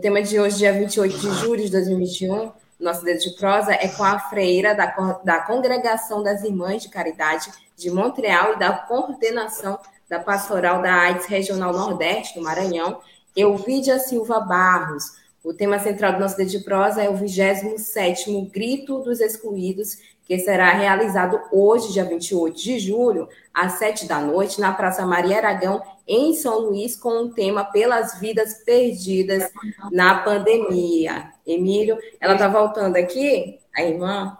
Tema de hoje, dia 28 de julho de 2021, nosso dedo de prosa é com a freira da, da Congregação das Irmãs de Caridade de Montreal e da coordenação da Pastoral da AIDS Regional Nordeste do Maranhão, Elvídia Silva Barros. O tema central do nosso dedo de prosa é o 27º Grito dos Excluídos, que será realizado hoje, dia 28 de julho, às 7 da noite, na Praça Maria Aragão, em São Luís com o tema Pelas Vidas Perdidas na Pandemia. Emílio, ela está voltando aqui, a irmã?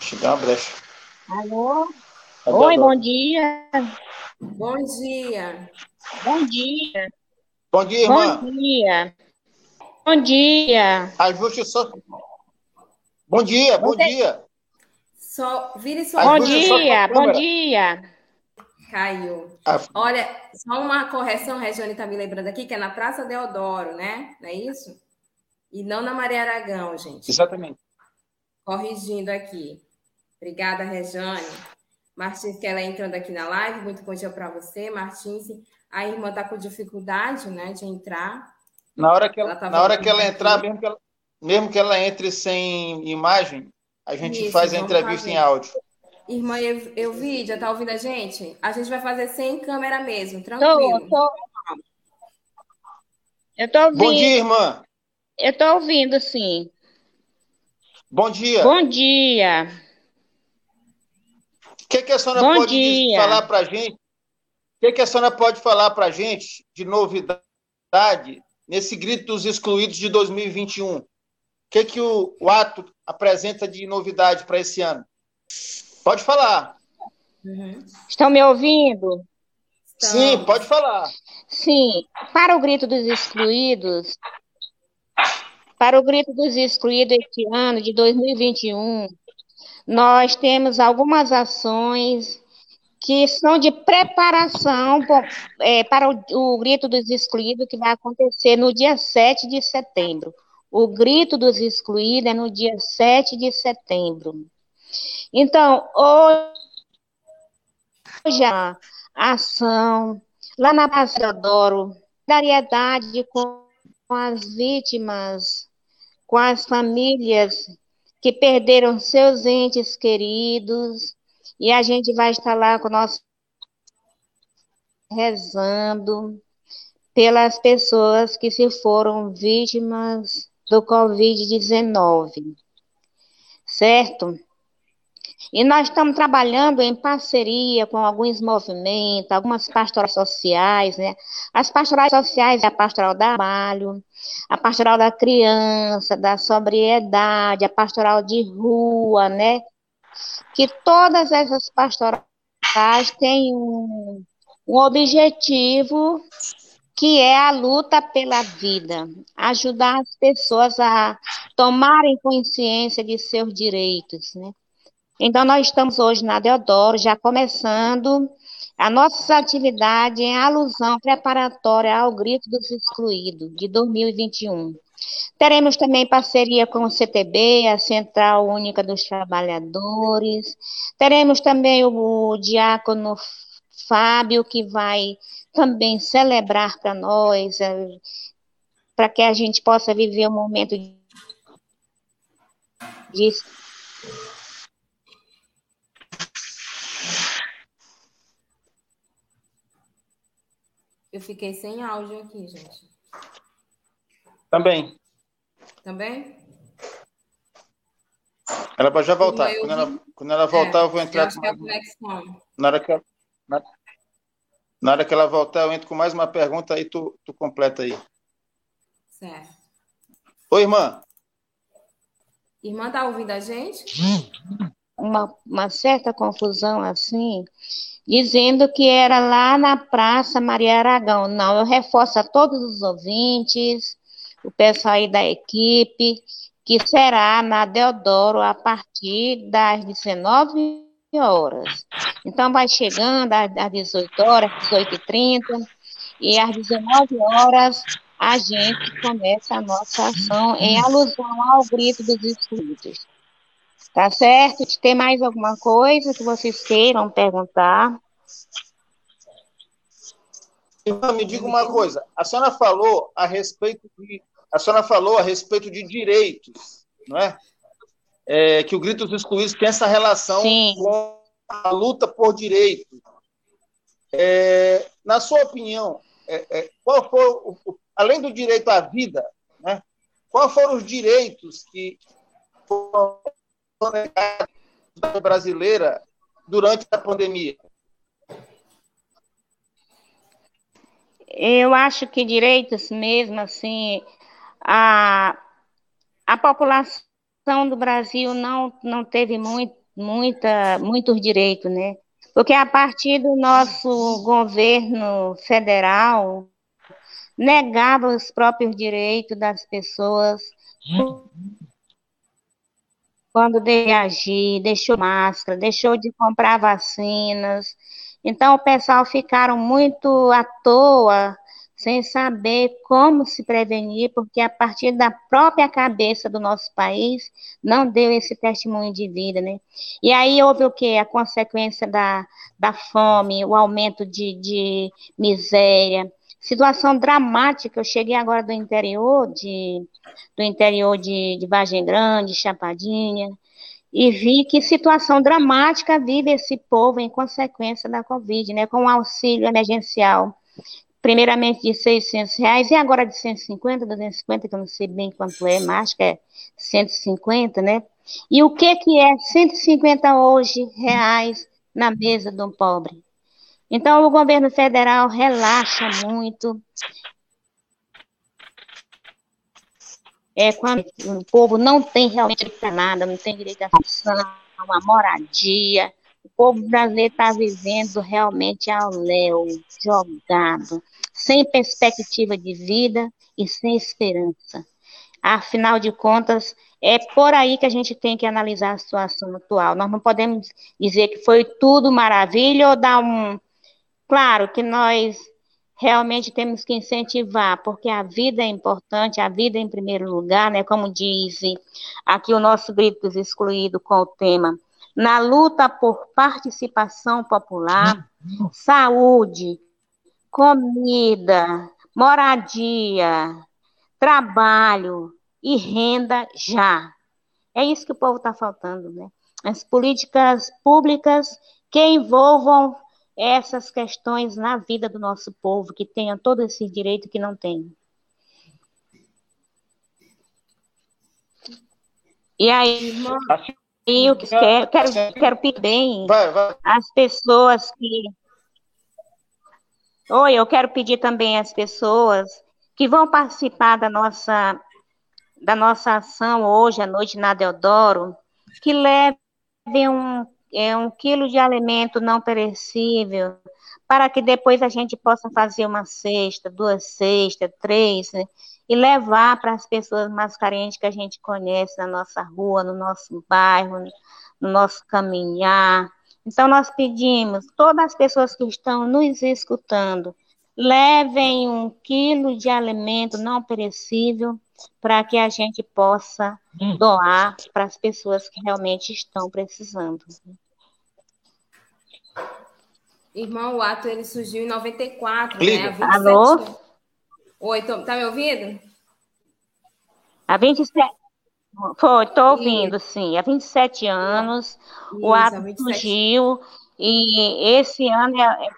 Chegar uma brecha. Alô? Oi, bom dia. Bom dia. Bom dia. Bom dia, irmã. Bom dia. Bom dia. Ajuste só. Bom dia, bom Você... dia. Só, vire só. Bom dia, bom dia. Caiu. Ah, Olha, só uma correção, Regiane está me lembrando aqui, que é na Praça Deodoro, né? Não é isso? E não na Maria Aragão, gente. Exatamente. Corrigindo aqui. Obrigada, Regiane. Martins, que ela entrando aqui na live, muito bom dia para você, Martins. A irmã está com dificuldade, né, de entrar. Na hora que ela, ela tá na hora que ela entrar, mesmo que ela, mesmo que ela entre sem imagem, a gente Isso, faz a entrevista fazer. em áudio. Irmã Elvídia, tá ouvindo a gente? A gente vai fazer sem câmera mesmo, tranquilo. Tô, tô. Eu tô ouvindo. Bom dia, irmã. Eu tô ouvindo, sim. Bom dia. Bom dia. O que, que a senhora Bom pode dia. falar para a gente? O que, que a senhora pode falar para a gente de novidade nesse grito dos excluídos de 2021? O que, que o, o ato apresenta de novidade para esse ano? Pode falar. Uhum. Estão me ouvindo? Então... Sim, pode falar. Sim, para o grito dos excluídos, para o grito dos excluídos este ano de 2021, nós temos algumas ações que são de preparação é, para o, o, grito dos excluídos que vai acontecer no dia 7 de setembro. O grito dos excluídos é no dia 7 de setembro. Então, hoje a ação lá na Praça Deodoro, solidariedade com as vítimas, com as famílias que perderam seus entes queridos, e a gente vai estar lá com nós rezando pelas pessoas que se foram vítimas do Covid-19, certo? E nós estamos trabalhando em parceria com alguns movimentos, algumas pastorais sociais, né? As pastorais sociais é a pastoral do trabalho, a pastoral da criança, da sobriedade, a pastoral de rua, né? Que todas essas pastorais têm um, um objetivo que é a luta pela vida, ajudar as pessoas a tomarem consciência de seus direitos, né? Então, nós estamos hoje na Deodoro, já começando a nossa atividade em alusão preparatória ao Grito dos Excluídos, de 2021. Teremos também parceria com o CTB, a Central Única dos Trabalhadores. Teremos também o, diácono Fábio, que vai também celebrar para nós, é, para que a gente possa viver um momento de Eu fiquei sem áudio aqui, gente. Também. Também? Ela pode já voltar. Quando ela, quando ela voltar, é, eu vou entrar. Eu com... é conexão. Na hora que, ela, na, na, hora que ela voltar, eu entro com mais uma pergunta, aí tu, tu completa aí. Certo. Oi, irmã. Irmã, tá ouvindo a gente? Uma, uma certa confusão assim, dizendo que era lá na Praça Maria Aragão. Não, eu reforço a todos os ouvintes, o pessoal aí da equipe, que será na Deodoro a partir das 19 horas. Então, vai chegando às 18 horas, 18h30, e às 19 horas a gente começa a nossa ação em alusão ao grito dos excluídos. Tá certo? Tem mais alguma coisa que vocês queiram perguntar? Me diga uma coisa. A senhora falou a respeito de a senhora falou a respeito de direitos, não é? é que o grito dos excluídos tem essa relação Sim. com a luta por direitos. É, na sua opinião, é, é qual foi, o, além do direito à vida, né? Quais foram os direitos que foram brasileira durante a pandemia? Eu acho que direitos mesmo, assim, a, a população do Brasil não, não teve muito, muita, muitos direitos, né? Porque a partir do nosso governo federal, negava os próprios direitos das pessoas, quando de agir, deixou máscara, deixou de comprar vacinas. Então, o pessoal ficaram muito à toa, sem saber como se prevenir, porque a partir da própria cabeça do nosso país não deu esse testemunho de vida, né? E aí houve o quê? A consequência da, da fome, o aumento de, de miséria, situação dramática. Eu cheguei agora do interior de do interior de, de Vargem Grande, Chapadinha, e vi que situação dramática vive esse povo em consequência da Covid, né, com o auxílio emergencial, primeiramente de 600 reais, e agora de 150, 250, que eu não sei bem quanto é, mas acho que é 150, né, e o que que é 150 hoje reais na mesa um pobre? Então, o governo federal relaxa muito. É quando o povo não tem realmente para nada, não tem direito à função, a moradia. O povo brasileiro está vivendo realmente ao léu, jogado, sem perspectiva de vida e sem esperança. Afinal de contas, é por aí que a gente tem que analisar a situação atual. Nós não podemos dizer que foi tudo maravilha ou dar um, Claro que nós realmente temos que incentivar, porque a vida é importante, a vida em primeiro lugar, né? Como diz aqui o nosso grito dos excluídos com o tema na luta por participação popular, saúde, comida, moradia, trabalho e renda já. É isso que o povo está faltando, né? As políticas públicas que envolvam essas questões na vida do nosso povo, que tenham todo esse direito que não tem. E aí, eu quero, quero, quero pedir bem as pessoas que. Oi, eu quero pedir também às pessoas que vão participar da nossa, da nossa ação hoje à noite na Deodoro, que levem um é, um quilo de alimento não perecível, para que depois a gente possa fazer uma cesta, duas cestas, três, né? e levar para as pessoas mais carentes que a gente conhece na nossa rua, no nosso bairro, no nosso caminhar. Então, nós pedimos, todas as pessoas que estão nos escutando, levem um quilo de alimento não perecível para que a gente possa hum. doar para as pessoas que realmente estão precisando. Irmão, o ato ele surgiu em 94, Liga. né? Alô? Oi, tô, tá me ouvindo? Há 27. Foi, estou ouvindo, sim. Há 27 anos, Isso, o ato surgiu e esse ano é,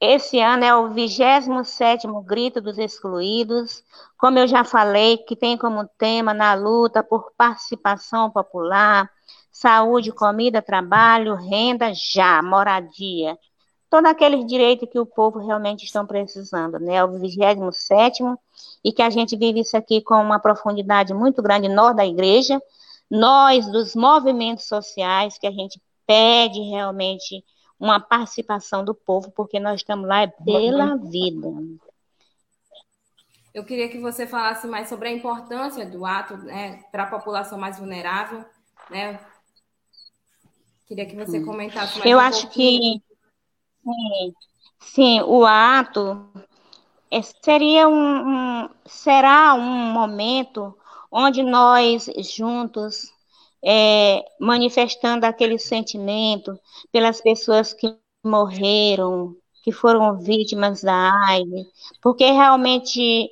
esse ano é o 27º Grito dos Excluídos, como eu já falei, que tem como tema na luta por participação popular, saúde, comida, trabalho, renda, já, moradia. Todo aquele direito que o povo realmente estão precisando, né? É o 27º, e que a gente vive isso aqui com uma profundidade muito grande, nós da igreja, nós dos movimentos sociais, que a gente pede realmente uma participação do povo, porque nós estamos lá pela vida. Eu queria que você falasse mais sobre a importância do ato né, para a população mais vulnerável, né? Queria que você comentasse mais Eu um acho pouquinho. que sim, sim, o ato é, seria um, um, será um momento onde nós juntos é, manifestando aquele sentimento pelas pessoas que morreram, que foram vítimas da AIDS, porque realmente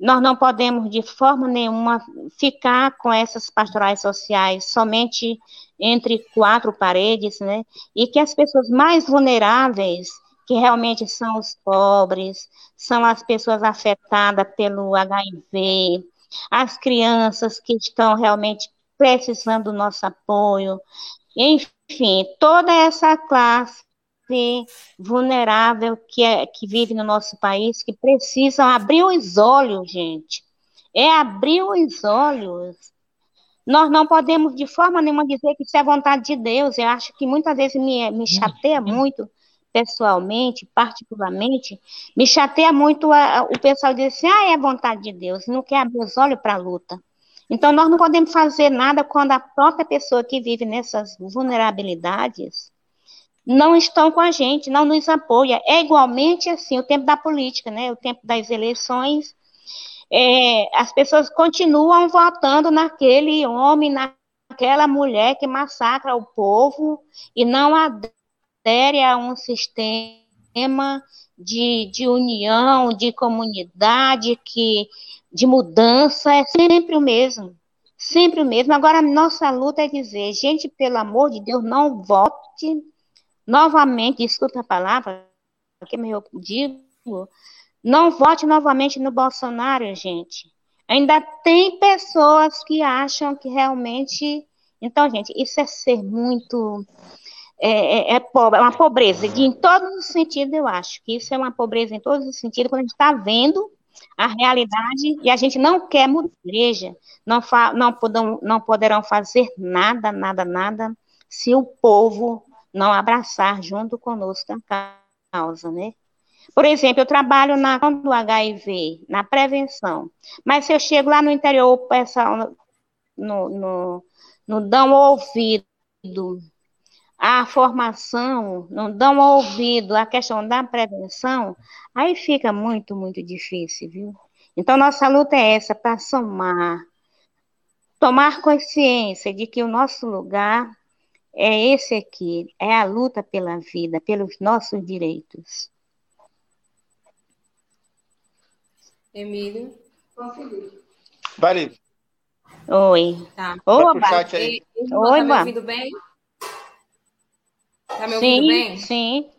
nós não podemos de forma nenhuma ficar com essas pastorais sociais somente entre quatro paredes, né? E que as pessoas mais vulneráveis, que realmente são os pobres, são as pessoas afetadas pelo HIV, as crianças que estão realmente precisando do nosso apoio, enfim, toda essa classe vulnerável que, é, que vive no nosso país, que precisam abrir os olhos, gente. É abrir os olhos. Nós não podemos de forma nenhuma dizer que isso é vontade de Deus. Eu acho que muitas vezes me, me chateia muito, pessoalmente, particularmente, me chateia muito a, a, o pessoal dizer assim, ah, é vontade de Deus, não quer abrir os olhos para a luta. Então, nós não podemos fazer nada quando a própria pessoa que vive nessas vulnerabilidades não estão com a gente, não nos apoia. É igualmente assim o tempo da política, né? O tempo das eleições. É, as pessoas continuam votando naquele homem, naquela mulher que massacra o povo e não adere a um sistema de, de união, de comunidade que de mudança, é sempre o mesmo. Sempre o mesmo. Agora, a nossa luta é dizer, gente, pelo amor de Deus, não vote novamente, escuta a palavra, que eu digo, não vote novamente no Bolsonaro, gente. Ainda tem pessoas que acham que realmente. Então, gente, isso é ser muito. É, é, é, pobre, é uma pobreza, de, em todos os sentidos, eu acho que isso é uma pobreza em todos os sentidos, quando a gente está vendo a realidade e a gente não quer mudar a igreja, não, não, podam, não poderão fazer nada, nada, nada, se o povo não abraçar junto conosco a causa, né? Por exemplo, eu trabalho na do HIV, na prevenção, mas se eu chego lá no interior, o pessoal no, no, no dão ouvido a formação, não dão ouvido à questão da prevenção, aí fica muito, muito difícil, viu? Então, nossa luta é essa, para somar, tomar consciência de que o nosso lugar é esse aqui, é a luta pela vida, pelos nossos direitos. Emílio? Vale. Oi. Tá. Oba. Oi, tá me ouvindo bem? Tá me ouvindo sim, bem? Sim.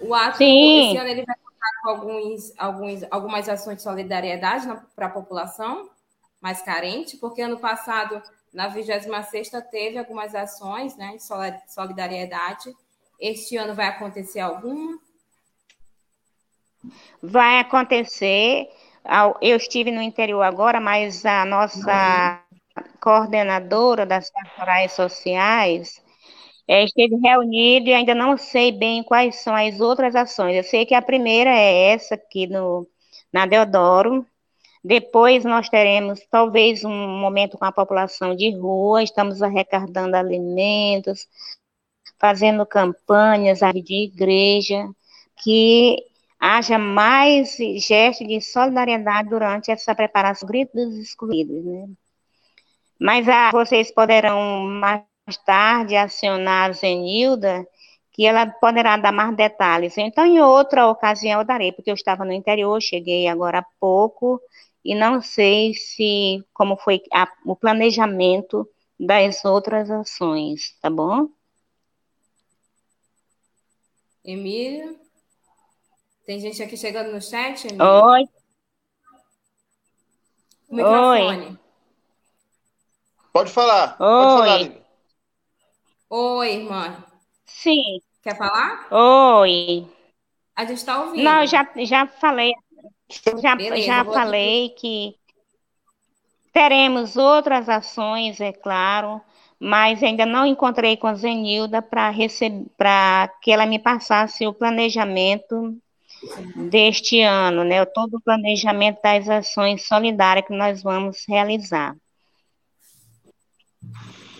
O ato, sim. esse ano, ele vai contar com alguns, alguns, algumas ações de solidariedade para a população mais carente, porque ano passado, na 26 teve algumas ações né, de solidariedade. Este ano vai acontecer alguma? Vai acontecer. Eu estive no interior agora, mas a nossa coordenadora das pastorais sociais é, esteve reunido e ainda não sei bem quais são as outras ações. Eu sei que a primeira é essa aqui no, na Deodoro. Depois nós teremos talvez um momento com a população de rua, estamos arrecadando alimentos, fazendo campanhas de igreja, que haja mais gestos de solidariedade durante essa preparação Grito dos Excluídos, né? Mas ah, vocês poderão mais tarde acionar a Zenilda, que ela poderá dar mais detalhes. Então, em outra ocasião eu darei, porque eu estava no interior, cheguei agora há pouco, e não sei se como foi a, o planejamento das outras ações, tá bom? Emília? Tem gente aqui chegando no chat, Emília? Oi. O microfone. Oi. Pode falar. Oi. Pode falar. Oi, irmã. Sim. Quer falar? Oi. A gente está ouvindo. Não, já, já falei. Já, Beleza, já falei que teremos outras ações, é claro, mas ainda não encontrei com a Zenilda para que ela me passasse o planejamento deste ano, né? Todo o planejamento das ações solidárias que nós vamos realizar.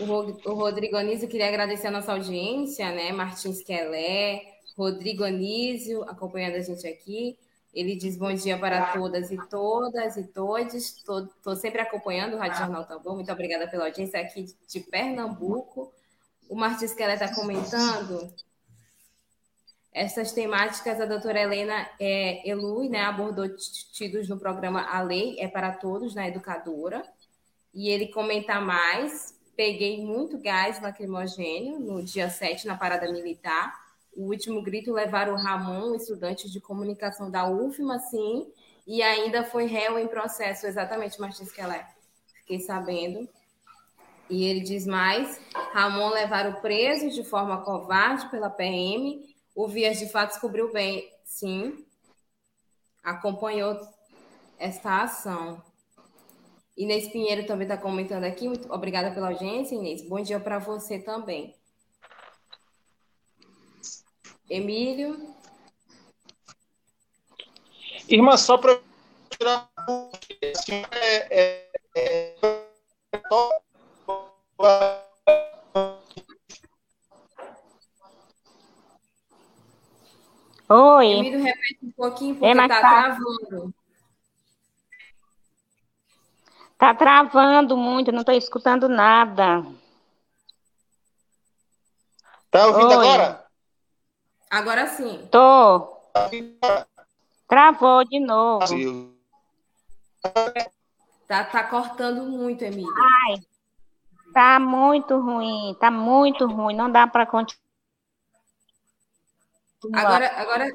O Rodrigo Anísio queria agradecer a nossa audiência, né? Martins Quelé, Rodrigo Anísio acompanhando a gente aqui. Ele diz bom dia para todas e todas e todos. Estou sempre acompanhando o Rádio Jornal Tambor. Muito obrigada pela audiência aqui de Pernambuco. O Martins Keller está comentando essas temáticas. A doutora Helena é, Elui né, abordou tidos no programa A Lei é para Todos, na Educadora. E ele comenta mais. Peguei muito gás lacrimogênio no dia 7, na Parada Militar o último grito levaram o Ramon, estudante de comunicação da UFMA, sim, e ainda foi réu em processo, exatamente, Martins Keller. Fiquei sabendo. E ele diz mais: Ramon levaram preso de forma covarde pela PM. O Vias de fato descobriu bem, sim, acompanhou esta ação. Inês Pinheiro também está comentando aqui. Muito obrigada pela audiência, Inês. Bom dia para você também. Emílio? Irmã, só para tirar é, é, é, Oi. Emílio, repete um pouquinho, porque está travando. Está travando muito, não estou escutando nada. Está ouvindo Oi. agora? Agora sim. Tô. Travou de novo. Tá, tá cortando muito, Emília. Ai, tá muito ruim, tá muito ruim, não dá para continuar. Agora, agora,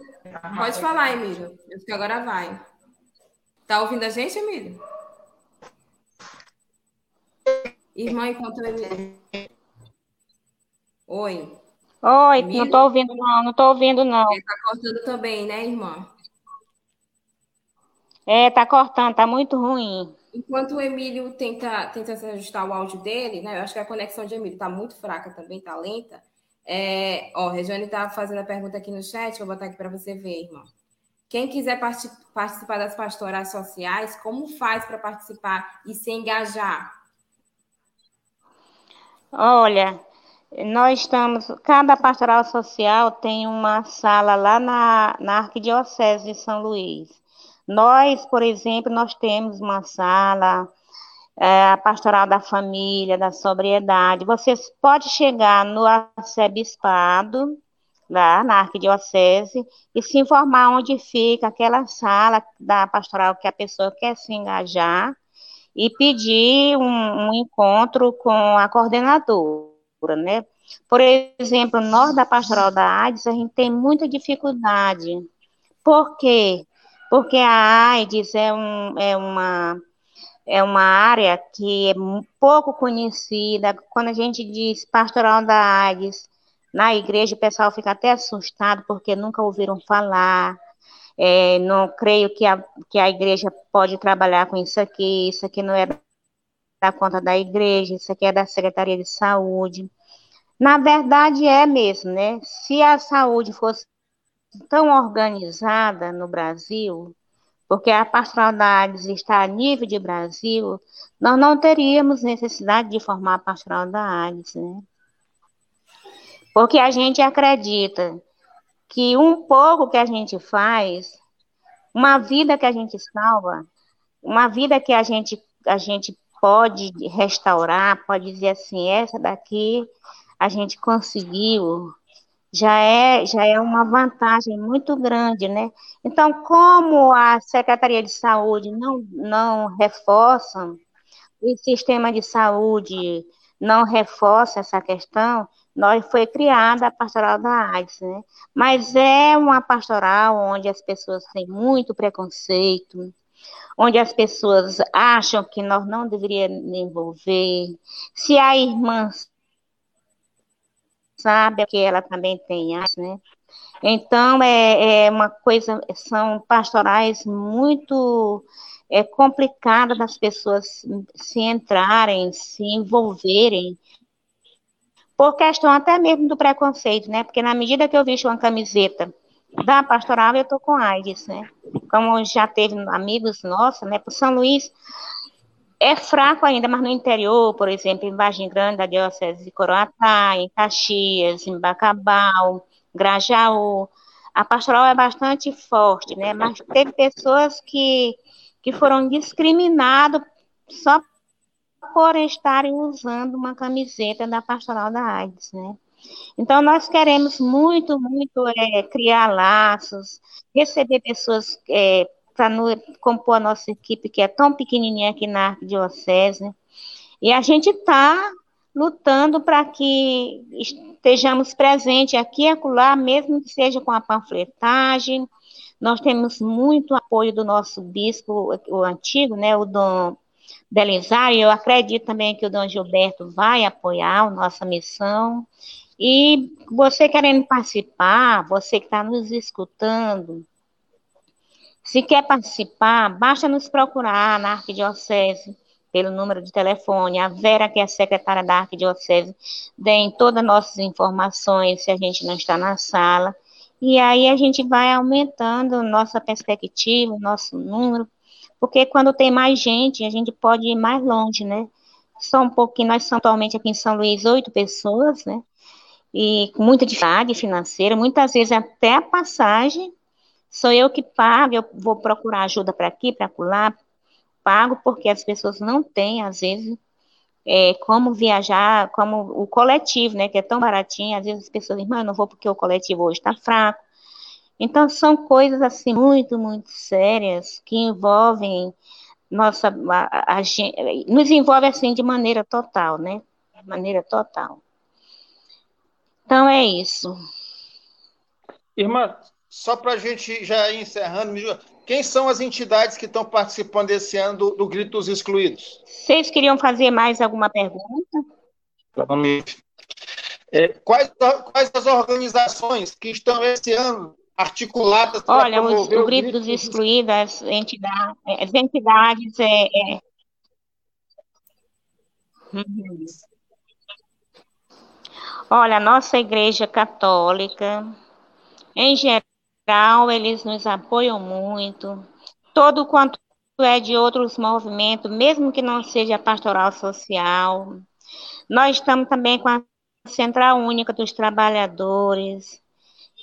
pode falar, Emílio. Eu acho que agora vai. Tá ouvindo a gente, Emílio? Irmã, enquanto Emílio. Oi. Oi, não estou ouvindo, não, não estou ouvindo, não. Está cortando também, né, irmã? É, tá cortando, tá muito ruim. Enquanto o Emílio tenta, tenta ajustar o áudio dele, né? Eu acho que a conexão de Emílio tá muito fraca também, tá lenta. É, ó, Regiane tá fazendo a pergunta aqui no chat, vou botar aqui para você ver, irmã. Quem quiser part participar das pastorais sociais, como faz para participar e se engajar? Olha, nós estamos, cada pastoral social tem uma sala lá na, na Arquidiocese de São Luís. Nós, por exemplo, nós temos uma sala, é, a pastoral da família, da sobriedade. Vocês podem chegar no arcebispado, lá na Arquidiocese, e se informar onde fica aquela sala da pastoral que a pessoa quer se engajar e pedir um, um encontro com a coordenadora né? Por exemplo, nós da Pastoral da AIDS, a gente tem muita dificuldade. Por quê? Porque a AIDS é, um, é, uma, é uma área que é pouco conhecida. Quando a gente diz Pastoral da AIDS, na igreja o pessoal fica até assustado porque nunca ouviram falar. É, não creio que a, que a igreja pode trabalhar com isso aqui, isso aqui não é da conta da igreja, isso aqui é da Secretaria de Saúde. Na verdade, é mesmo, né? Se a saúde fosse tão organizada no Brasil, porque a pastoral da AIDS está a nível de Brasil, nós não teríamos necessidade de formar a pastoral da AIDS, né? Porque a gente acredita que um pouco que a gente faz, uma vida que a gente salva, uma vida que a gente, a gente pode restaurar, pode dizer assim, essa daqui a gente conseguiu, já é, já é uma vantagem muito grande, né? Então, como a Secretaria de Saúde não, não reforça, o sistema de saúde não reforça essa questão, nós foi criada a pastoral da AIDS, né? Mas é uma pastoral onde as pessoas têm muito preconceito, onde as pessoas acham que nós não deveríamos envolver. Se a irmã sabe que ela também tem, né? Então, é, é uma coisa, são pastorais muito é, complicadas das pessoas se entrarem, se envolverem por questão até mesmo do preconceito, né? Porque na medida que eu visto uma camiseta da pastoral, eu tô com AIDS, né? Como já teve amigos nossos, né? Por São Luís, é fraco ainda, mas no interior, por exemplo, em Vargem Grande, da Diocese de Coroatá, em Caxias, em Bacabal, Grajaú, a pastoral é bastante forte, né? Mas teve pessoas que, que foram discriminadas só por estarem usando uma camiseta da pastoral da AIDS, né? Então, nós queremos muito, muito é, criar laços, receber pessoas é, para compor a nossa equipe, que é tão pequenininha aqui na Arquidiocese. E a gente está lutando para que estejamos presentes aqui e acolá, mesmo que seja com a panfletagem. Nós temos muito apoio do nosso bispo, o antigo, né, o Dom Belisário. Eu acredito também que o Dom Gilberto vai apoiar a nossa missão. E você querendo participar, você que está nos escutando, se quer participar, basta nos procurar na Arquidiocese pelo número de telefone. A Vera, que é a secretária da Arquidiocese, tem todas as nossas informações se a gente não está na sala. E aí a gente vai aumentando nossa perspectiva, nosso número, porque quando tem mais gente, a gente pode ir mais longe, né? Só um pouquinho, nós somos atualmente aqui em São Luís oito pessoas, né? E com muita dificuldade financeira, muitas vezes até a passagem Sou eu que pago, eu vou procurar ajuda para aqui, para lá, pago porque as pessoas não têm, às vezes, é, como viajar, como o coletivo, né, que é tão baratinho, às vezes as pessoas dizem, eu não vou porque o coletivo hoje está fraco. Então, são coisas, assim, muito, muito sérias, que envolvem nossa, a, a, a, nos envolve, assim, de maneira total, né, de maneira total. Então, é isso. Irmã, só para a gente já ir encerrando, quem são as entidades que estão participando esse ano do, do Grito dos Excluídos? Vocês queriam fazer mais alguma pergunta? É, quais, quais as organizações que estão esse ano articuladas para Olha, os, o, Grito dos Excluídos, as entidades, as entidades é, é... Uhum. Olha, a nossa Igreja Católica, em geral, eles nos apoiam muito. Todo quanto é de outros movimentos, mesmo que não seja pastoral social. Nós estamos também com a Central Única dos Trabalhadores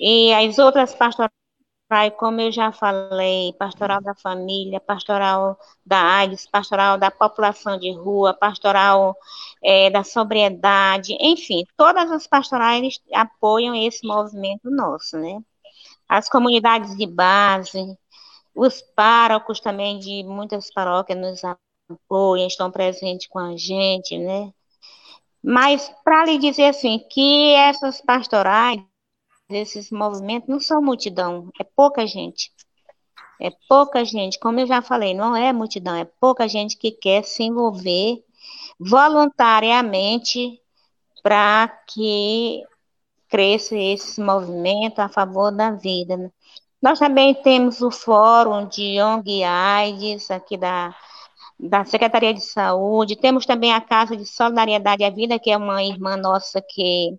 e as outras pastorais, como eu já falei, pastoral da família, pastoral da AIDS, pastoral da população de rua, pastoral é, da sobriedade, enfim, todas as pastorais apoiam esse movimento nosso, né? as comunidades de base, os párocos também de muitas paróquias nos apoiam, estão presentes com a gente, né? Mas para lhe dizer assim, que essas pastorais, esses movimentos não são multidão, é pouca gente. É pouca gente, como eu já falei, não é multidão, é pouca gente que quer se envolver voluntariamente para que cresça esse movimento a favor da vida. Né? Nós também temos o Fórum de ONG AIDS, aqui da, da Secretaria de Saúde, temos também a Casa de Solidariedade à Vida, que é uma irmã nossa que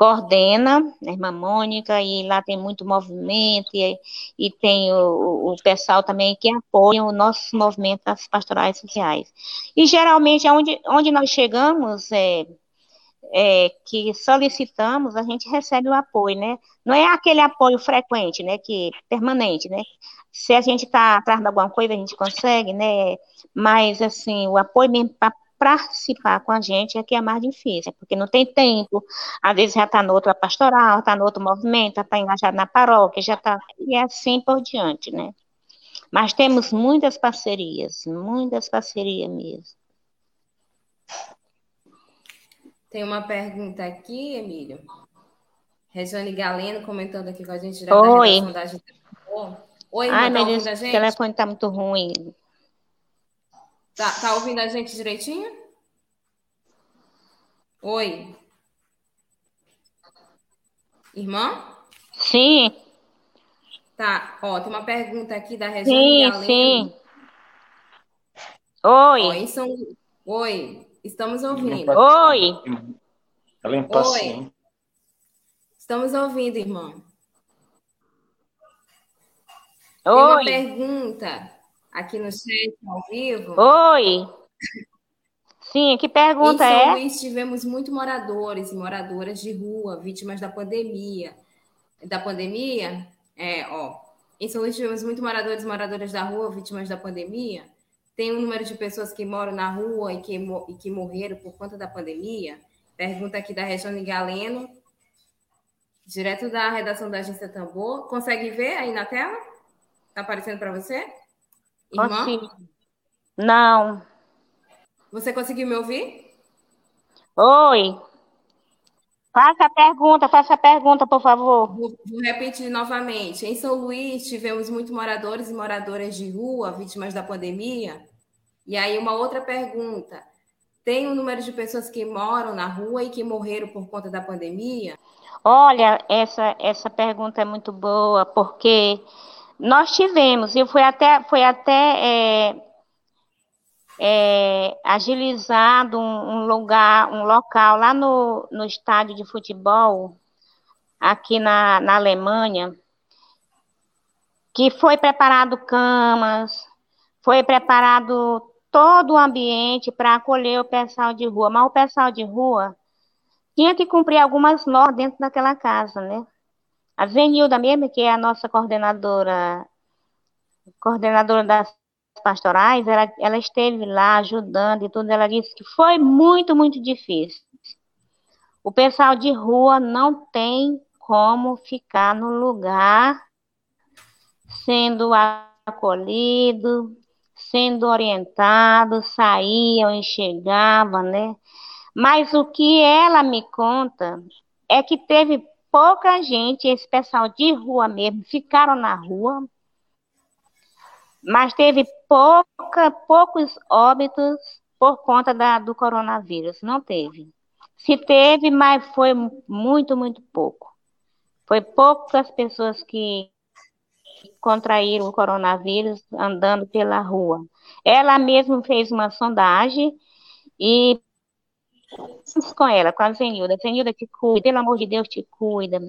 coordena, a irmã Mônica, e lá tem muito movimento, e, e tem o, o pessoal também que apoia o nosso movimento das pastorais sociais. E geralmente, onde, onde nós chegamos, é, é, que solicitamos, a gente recebe o apoio, né? Não é aquele apoio frequente, né? Que permanente, né? Se a gente está atrás de alguma coisa, a gente consegue, né? Mas, assim, o apoio mesmo para participar com a gente é que é mais difícil, porque não tem tempo, às vezes já está no outro pastoral, está no outro movimento, está engajado na paróquia, já está, e assim por diante, né? Mas temos muitas parcerias, muitas parcerias mesmo. Tem uma pergunta aqui, Emílio. Regiane Galeno comentando aqui com a gente da Oi. da Oi, irmã, Ai, tá a gente? O telefone está muito ruim. Tá, tá ouvindo a gente direitinho? Oi. Irmã? Sim. Tá, ó, tem uma pergunta aqui da Regiane sim, Galeno. Sim, Oi. Ó, em São... Oi. Estamos ouvindo. Oi. Ela é impaciente. Oi. Estamos ouvindo, irmã. Oi. Tem uma pergunta aqui no chat ao vivo. Oi. Sim, que pergunta em São é? Luís tivemos muitos moradores e moradoras de rua, vítimas da pandemia. Da pandemia, é, ó. Em São Luís tivemos muitos moradores e moradoras da rua, vítimas da pandemia. Tem um número de pessoas que moram na rua e que, e que morreram por conta da pandemia. Pergunta aqui da Regiane Galeno, direto da redação da Agência Tambor. Consegue ver aí na tela? Tá aparecendo para você? Irmã? Não. Você conseguiu me ouvir? Oi. Faça a pergunta, faça a pergunta, por favor. Vou, vou, repetir novamente. Em São Luís, tivemos muitos moradores e moradoras de rua vítimas da pandemia. E aí, uma outra pergunta. Tem um número de pessoas que moram na rua e que morreram por conta da pandemia? Olha, essa, essa pergunta é muito boa, porque nós tivemos, e foi até, foi até é, é, agilizado um, um, lugar, um local lá no, no estádio de futebol, aqui na, na Alemanha, que foi preparado camas, foi preparado todo o ambiente para acolher o pessoal de rua, mas o pessoal de rua tinha que cumprir algumas normas dentro daquela casa, né? A Zenilda mesmo, que é a nossa coordenadora, coordenadora das pastorais, ela, ela esteve lá ajudando e tudo, ela disse que foi muito, muito difícil. O pessoal de rua não tem como ficar no lugar sendo acolhido, sendo orientado, saíam e chegavam, né? Mas o que ela me conta é que teve pouca gente, esse pessoal de rua mesmo, ficaram na rua, mas teve pouca, poucos óbitos por conta da, do coronavírus. Não teve. Se teve, mas foi muito, muito pouco. Foi poucas pessoas que contraíram o coronavírus andando pela rua. Ela mesma fez uma sondagem e com ela, com a Zenilda. Zenilda, te cuida, pelo amor de Deus, te cuida.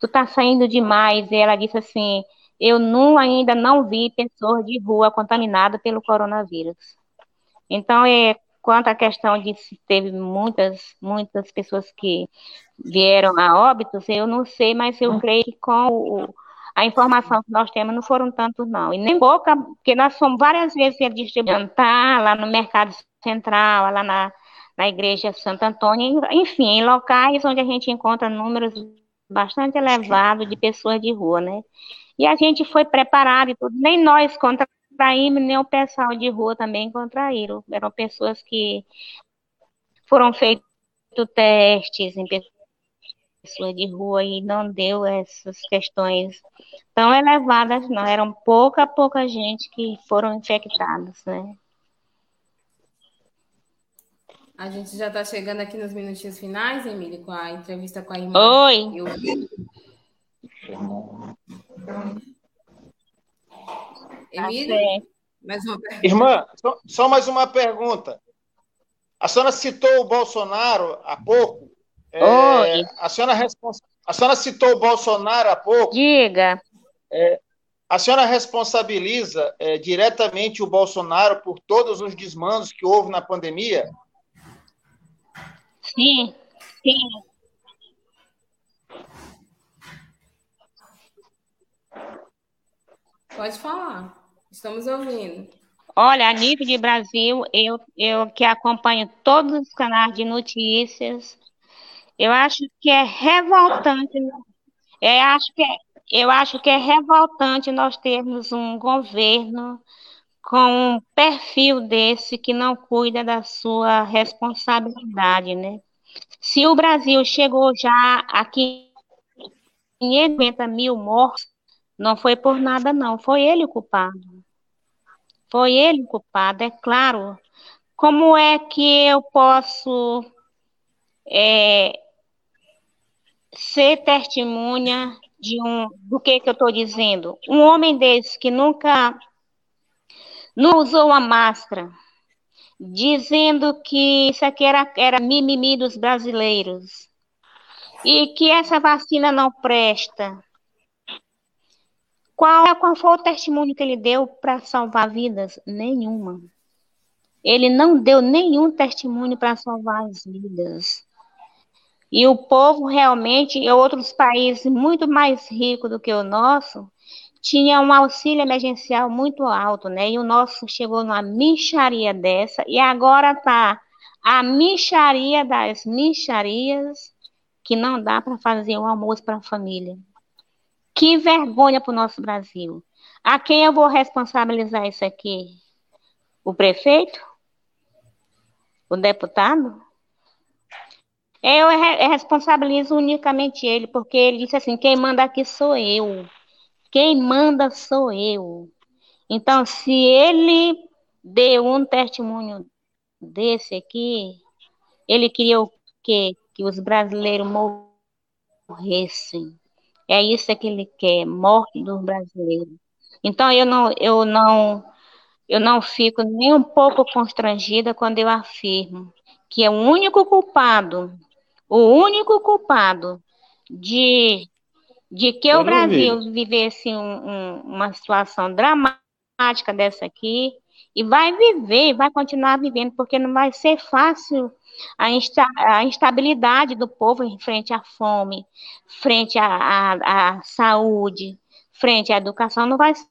Tu tá saindo demais. E ela disse assim: Eu não, ainda não vi pessoas de rua contaminadas pelo coronavírus. Então, é, quanto à questão de se teve muitas, muitas pessoas que vieram a óbitos, eu não sei, mas eu creio que com o, a informação que nós temos não foram tantos, não. E nem pouca, porque nós fomos várias vezes distribuir lá no Mercado Central, lá na, na Igreja Santo Antônio, enfim, em locais onde a gente encontra números bastante elevados de pessoas de rua, né? E a gente foi preparado e tudo, nem nós contraímos, nem o pessoal de rua também contraíram. Eram pessoas que foram feitos testes em pessoas de rua e não deu essas questões tão elevadas, não. Eram pouca, pouca gente que foram infectados, né? A gente já está chegando aqui nos minutinhos finais, Emílio, com a entrevista com a irmã. Oi. Eu... Emílio, tá mais uma pergunta. Irmã, só, só, mais uma pergunta. A senhora citou o Bolsonaro há pouco. É, Oi. A senhora, a senhora citou o Bolsonaro há pouco. Diga. É, a senhora responsabiliza é, diretamente o Bolsonaro por todos os desmandos que houve na pandemia? Sim, sim. Pode falar. Estamos ouvindo. Olha, a nível de Brasil, eu, eu que acompanho todos os canais de notícias, eu acho que é revoltante. Eu acho que é, eu acho que é revoltante nós termos um governo com um perfil desse que não cuida da sua responsabilidade, né? Se o Brasil chegou já a 550 mil mortos, não foi por nada, não. Foi ele o culpado. Foi ele o culpado, é claro. Como é que eu posso é, ser testemunha de um do que, que eu estou dizendo? Um homem desse que nunca não usou uma máscara, dizendo que isso aqui era, era mimimi dos brasileiros e que essa vacina não presta. Qual, qual foi o testemunho que ele deu para salvar vidas? Nenhuma. Ele não deu nenhum testemunho para salvar as vidas. E o povo realmente, em outros países muito mais ricos do que o nosso, tinha um auxílio emergencial muito alto, né? E o nosso chegou numa micharia dessa, e agora tá a micharia das micharias, que não dá para fazer um almoço para a família. Que vergonha para o nosso Brasil. A quem eu vou responsabilizar isso aqui? O prefeito? O deputado? Eu responsabilizo unicamente ele, porque ele disse assim: quem manda aqui sou eu. Quem manda sou eu. Então, se ele deu um testemunho desse aqui, ele queria o quê? Que os brasileiros morressem. É isso que ele quer, morte dos brasileiros. Então eu não, eu não, eu não fico nem um pouco constrangida quando eu afirmo que é o único culpado, o único culpado de, de que eu o Brasil vi. vivesse um, um, uma situação dramática dessa aqui, e vai viver, vai continuar vivendo, porque não vai ser fácil a, insta, a instabilidade do povo em frente à fome, frente à, à, à saúde, frente à educação, não vai ser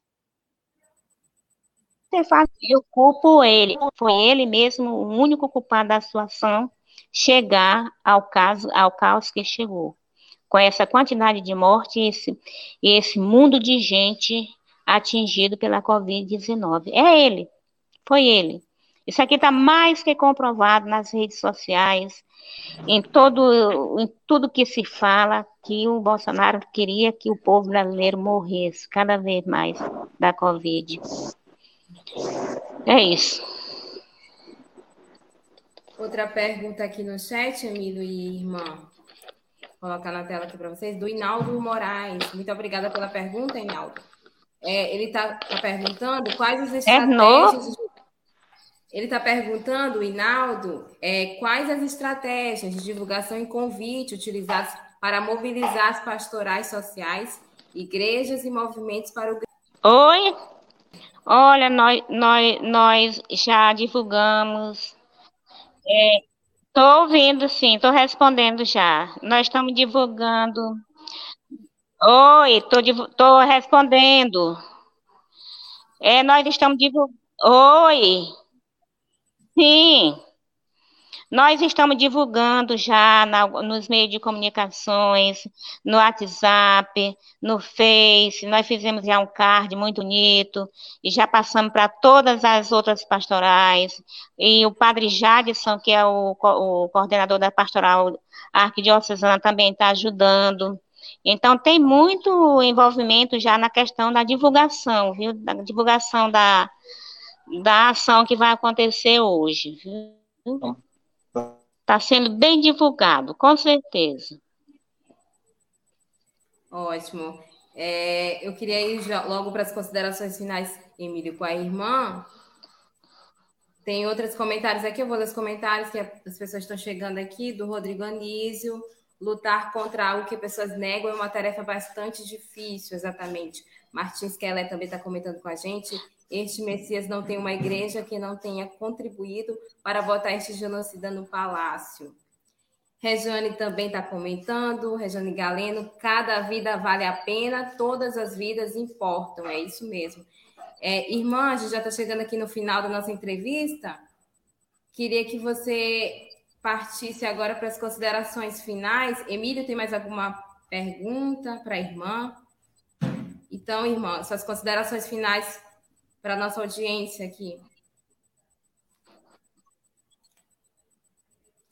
fácil. Eu culpo ele, foi ele mesmo o único culpado da situação chegar ao caso, ao caos que chegou. Com essa quantidade de morte e esse, esse mundo de gente atingido pela Covid-19. É ele, foi ele. Isso aqui está mais que comprovado nas redes sociais, em todo, em tudo que se fala, que o Bolsonaro queria que o povo brasileiro morresse cada vez mais da Covid. É isso. Outra pergunta aqui no chat, amigo e irmã. Colocar na tela aqui para vocês, do Inaldo Moraes. Muito obrigada pela pergunta, Inaldo. É, ele está tá perguntando quais as é estratégias. É ele está perguntando, Inaldo, é, quais as estratégias de divulgação e convite utilizadas para mobilizar as pastorais sociais, igrejas e movimentos para o. Oi? Olha, nós, nós, nós já divulgamos. Estou ouvindo, sim, estou respondendo já. Nós estamos divulgando. Oi, estou respondendo. É, nós estamos divulgando. Oi. Sim. Nós estamos divulgando já na, nos meios de comunicações, no WhatsApp, no Face. Nós fizemos já um card muito bonito e já passamos para todas as outras pastorais. E o padre Jadson, que é o, o coordenador da pastoral arquidiocesana, também está ajudando. Então, tem muito envolvimento já na questão da divulgação, viu? Da divulgação da, da ação que vai acontecer hoje. Está sendo bem divulgado, com certeza. Ótimo. É, eu queria ir logo para as considerações finais, Emílio, com a irmã. Tem outros comentários aqui, eu vou ler os comentários que as pessoas estão chegando aqui, do Rodrigo Anísio. Lutar contra algo que pessoas negam é uma tarefa bastante difícil, exatamente. Martins Keller também está comentando com a gente este Messias não tem uma igreja que não tenha contribuído para botar este genocida no palácio. Rejane também está comentando, Rejane Galeno, cada vida vale a pena, todas as vidas importam, é isso mesmo. É, irmã, a gente já está chegando aqui no final da nossa entrevista. Queria que você partisse agora para as considerações finais. Emílio, tem mais alguma pergunta para a irmã? Então, irmã, suas considerações finais para nossa audiência aqui.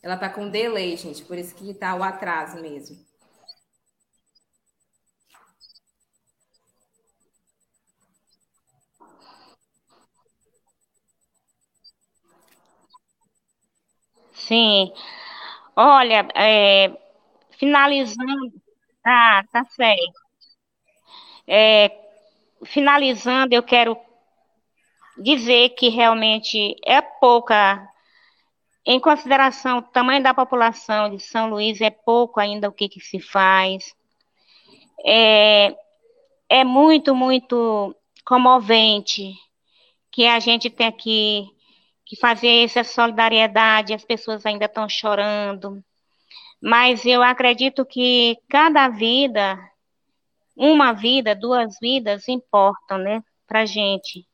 Ela está com delay, gente, por isso que está o atraso mesmo. Sim. Olha, é, finalizando. Ah, tá certo. É, finalizando, eu quero dizer que realmente é pouca, em consideração o tamanho da população de São Luís, é pouco ainda o que, que se faz. É, é muito, muito comovente que a gente tem aqui que fazer essa solidariedade, as pessoas ainda estão chorando. Mas eu acredito que cada vida, uma vida, duas vidas importam, né, para gente.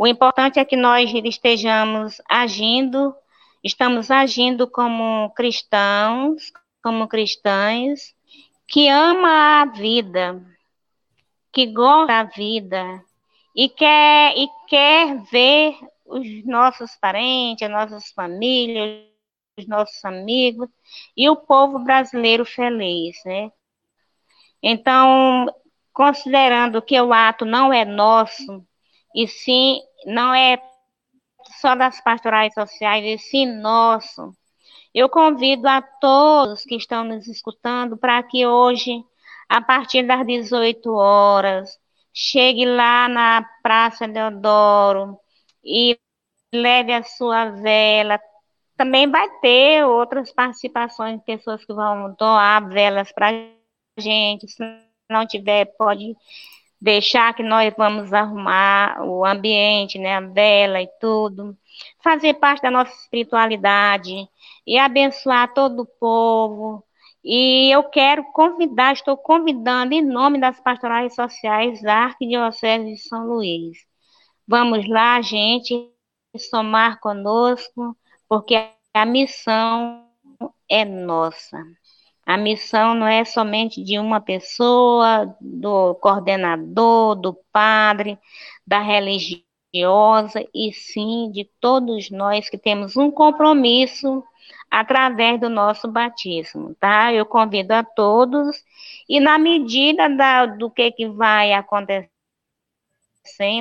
O importante é que nós estejamos agindo, estamos agindo como cristãos, como cristãs, que ama a vida, que gosta da vida e quer, e quer ver os nossos parentes, as nossas famílias, os nossos amigos e o povo brasileiro feliz, né? Então, considerando que o ato não é nosso, e sim, não é só das pastorais sociais, e sim nosso, eu convido a todos que estão nos escutando para que hoje, a partir das 18 horas, chegue lá na Praça Deodoro e leve a sua vela. Também vai ter outras participações de pessoas que vão doar velas para a gente. Se não tiver, pode deixar que nós vamos arrumar o ambiente, né, a vela e tudo. Fazer parte da nossa espiritualidade e abençoar todo o povo. E eu quero convidar, estou convidando em nome das pastorais sociais da Arquidiocese de São Luís. Vamos lá, gente, somar conosco, porque a missão é nossa. A missão não é somente de uma pessoa, do coordenador, do padre, da religiosa, e sim de todos nós que temos um compromisso através do nosso batismo, tá? Eu convido a todos e na medida da, do que, que vai acontecendo,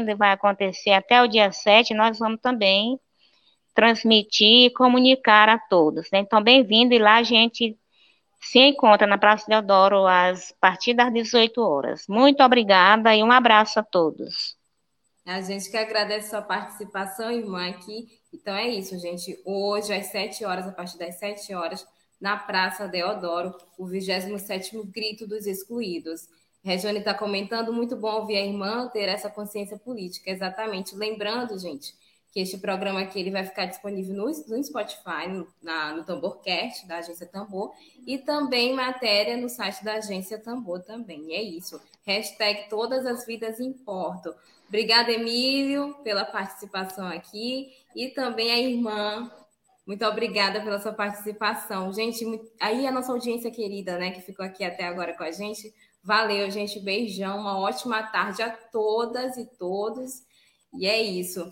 e vai acontecer até o dia 7, nós vamos também transmitir e comunicar a todos. Né? Então, bem-vindo e lá a gente se encontra na Praça Deodoro às partir das 18 horas. Muito obrigada e um abraço a todos. A gente que agradece sua participação, irmã, aqui. Então é isso, gente. Hoje, às 7 horas, a partir das 7 horas, na Praça Deodoro, o 27º Grito dos Excluídos. Regiane está comentando, muito bom ouvir a irmã ter essa consciência política. Exatamente. Lembrando, gente, que este programa aqui ele vai ficar disponível no, no Spotify, no, na, no Tamborcast, da Agência Tambor, e também matéria no site da Agência Tambor também. E é isso. Hashtag Todas as Vidas Importam. Obrigada, Emílio, pela participação aqui. E também a irmã. Muito obrigada pela sua participação. Gente, aí a nossa audiência querida, né, que ficou aqui até agora com a gente. Valeu, gente. Beijão. Uma ótima tarde a todas e todos. E é isso.